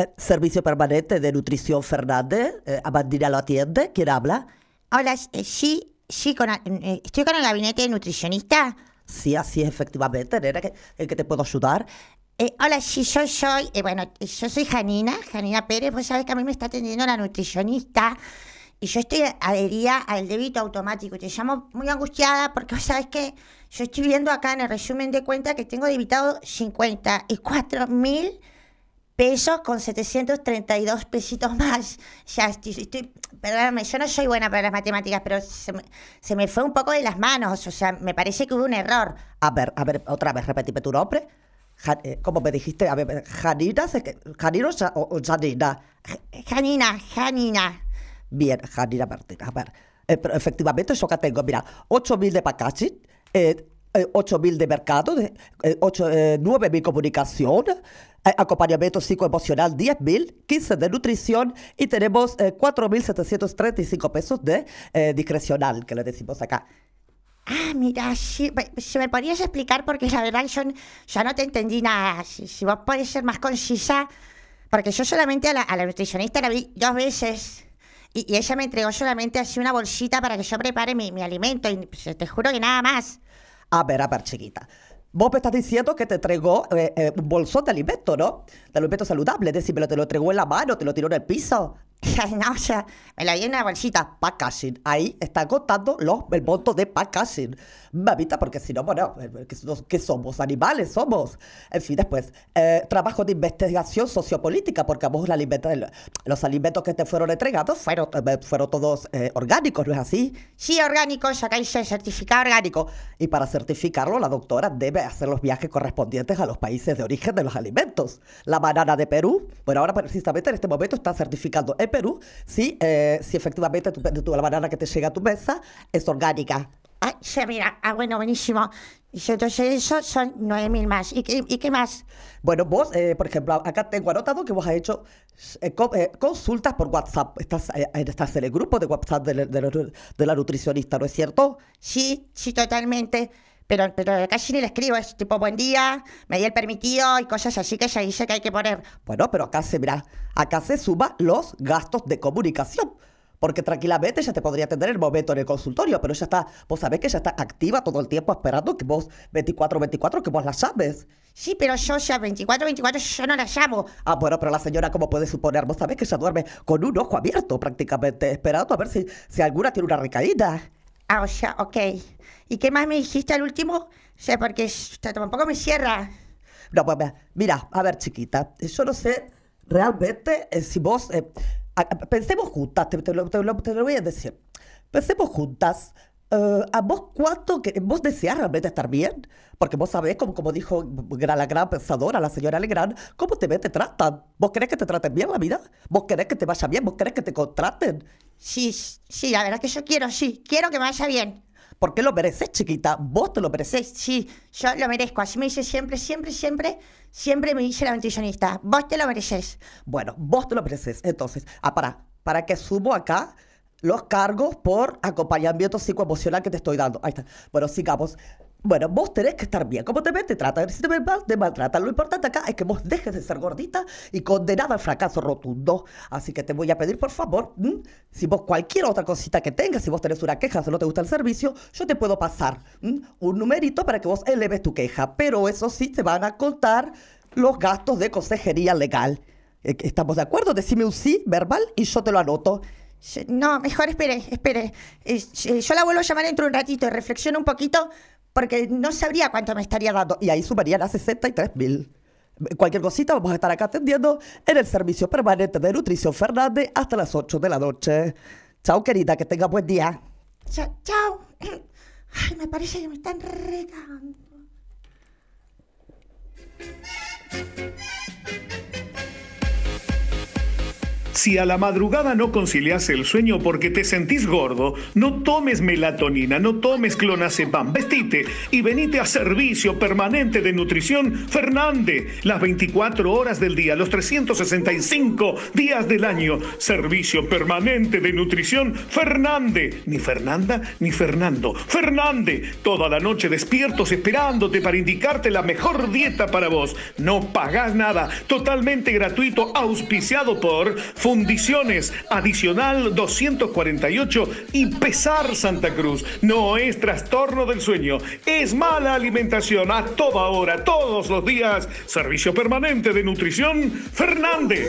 Eh, servicio permanente de nutrición Fernández. Eh, Amandina lo atiende. ¿Quién habla? Hola, eh, sí, sí, con, eh, estoy con el gabinete de nutricionista. Sí, así es, efectivamente. Nena, ¿que- ¿en qué te puedo ayudar? Hola, sí, yo soy, eh, bueno, yo soy Janina, Janina Pérez, vos sabés que a mí me está atendiendo la nutricionista y yo estoy adherida al débito automático. Te llamo muy angustiada porque vos sabés que yo estoy viendo acá en el resumen de cuenta que tengo debitado 54 mil pesos con 732 pesitos más. Ya estoy, estoy, perdóname, yo no soy buena para las matemáticas, pero se me, se me fue un poco de las manos, o sea, me parece que hubo un error. A ver, a ver, otra vez, repetime tu nombre. Ja- eh, ¿Cómo me dijiste? A ver, Janina, que- ¿Janina o Ja- o, o Janina? Janina, Janina. Bien, Janina Martín. A ver, eh, pero efectivamente yo acá tengo, mira, 8.000 de packaging, eh, eh, 8.000 de mercado, de, eh, ocho- eh, 9.000 comunicación, eh, acompañamiento psicoemocional 10.000, 15 de nutrición y tenemos eh, 4.735 pesos de eh, discrecional, que le decimos acá. Ah, mira, me- si me podrías explicar, porque la verdad yo ya no te entendí nada. Si, si vos podés ser más concisa, porque yo solamente a la, a la nutricionista la vi dos veces. Y, y ella me entregó solamente así una bolsita para que yo prepare mi, mi alimento. Y pues, te juro que nada más. A ver, a ver, chiquita. Vos me estás diciendo que te entregó eh, eh, un bolsón de alimento, ¿no? De alimento saludable. Decime, ¿te lo entregó en la mano? ¿Te lo tiró en el piso? O sea, me la en una bolsita. Packaging. Ahí está contando los, el monto de packaging. Mamita, porque si no, bueno, eh, ¿qué, somos? ¿Animales somos? En fin, después, eh, trabajo de investigación sociopolítica, porque vos la alimenta- el- los alimentos que te fueron entregados fueron, eh, fueron todos eh, orgánicos, ¿no es así? Sí, orgánicos, acá dice certificado orgánico. Y para certificarlo, la doctora debe hacer los viajes correspondientes a los países de origen de los alimentos. La banana de Perú, bueno, ahora precisamente en este momento está certificando en Perú si, eh, si efectivamente tu, tu- la banana que te llega a tu mesa es orgánica. Ah, sí, mira, ah, bueno, buenísimo. Y entonces eso son nueve mil más. ¿Y qué, ¿Y qué más? Bueno, vos, eh, por ejemplo, acá tengo anotado que vos has hecho eh, co- eh, consultas por WhatsApp. Estás, eh, estás en el grupo de WhatsApp de, de de la nutricionista, ¿no es cierto? Sí, sí, totalmente. Pero, pero casi ni le escribo, es tipo buen día, me di el permitido y cosas así que ella dice que hay que poner. Bueno, pero acá se, mira, acá se suma los gastos de comunicación. Porque tranquilamente ella te podría atender en el momento en el consultorio, pero ella está, vos sabés que ella está activa todo el tiempo esperando que vos, 24-24, que vos la llames. Sí, pero yo ya 24, 24, yo no la llamo. Ah, bueno, pero la señora, como puede suponer, vos sabés que ella duerme con un ojo abierto prácticamente, esperando a ver si, si alguna tiene una recaída. Ah, o sea, ok. ¿Y qué más me dijiste al último? O sea, porque tampoco me cierra. No, pues mira, a ver, chiquita, yo no sé realmente eh, si vos. eh, pensemos juntas, te, te lo, te lo- te lo voy a decir. Pensemos juntas. eh, ¿A vos cuánto que vos deseas realmente estar bien? Porque vos sabés, como, como dijo la gran pensadora, la señora Legrand, cómo te ven, te tratan. ¿Vos querés que te traten bien la vida? ¿Vos querés que te vaya bien? ¿Vos querés que te contraten? Sí, sí, la verdad que yo quiero, sí. Quiero que me vaya bien. ¿Por qué lo mereces, chiquita? Vos te lo mereces. Sí, sí, yo lo merezco. Así me dice siempre, siempre, siempre, siempre me dice la nutricionista. Vos te lo mereces. Bueno, vos te lo mereces. Entonces, ah, para, para que subo acá los cargos por acompañamiento psicoemocional que te estoy dando. Ahí está. Bueno, sigamos. Bueno, vos tenés que estar bien. ¿Cómo te ven? Te tratan. Si te mal, te. Lo importante acá es que vos dejes de ser gordita y condenada al fracaso rotundo. Así que te voy a pedir, por favor, ¿m? si vos cualquier otra cosita que tengas, si vos tenés una queja, si no te gusta el servicio, yo te puedo pasar ¿m? un numerito para que vos eleves tu queja. Pero eso sí, te van a contar los gastos de consejería legal. Eh, ¿Estamos de acuerdo? Decime un sí verbal y yo te lo anoto. No, mejor espere, espere. Eh, sí, yo la vuelvo a llamar dentro de un ratito y reflexiono un poquito porque no sabría cuánto me estaría dando. Y ahí sumarían a 63 mil. Cualquier cosita vamos a estar acá atendiendo en el servicio permanente de Nutrición Fernández hasta las 8 de la noche. Chao, querida, que tenga buen día. Cha- chao. Ay, me parece que me están regando. Si a la madrugada no concilias el sueño porque te sentís gordo, no tomes melatonina, no tomes clonazepam, vestite y venite a servicio permanente de nutrición Fernande, las 24 horas del día, los 365 días del año. Servicio permanente de nutrición Fernande, ni Fernanda ni Fernando. Fernande, toda la noche despiertos esperándote para indicarte la mejor dieta para vos. No pagás nada, totalmente gratuito, auspiciado por Fundiciones Adicional 248 y Pesar Santa Cruz. No es trastorno del sueño, es mala alimentación a toda hora, todos los días. Servicio permanente de nutrición Fernández.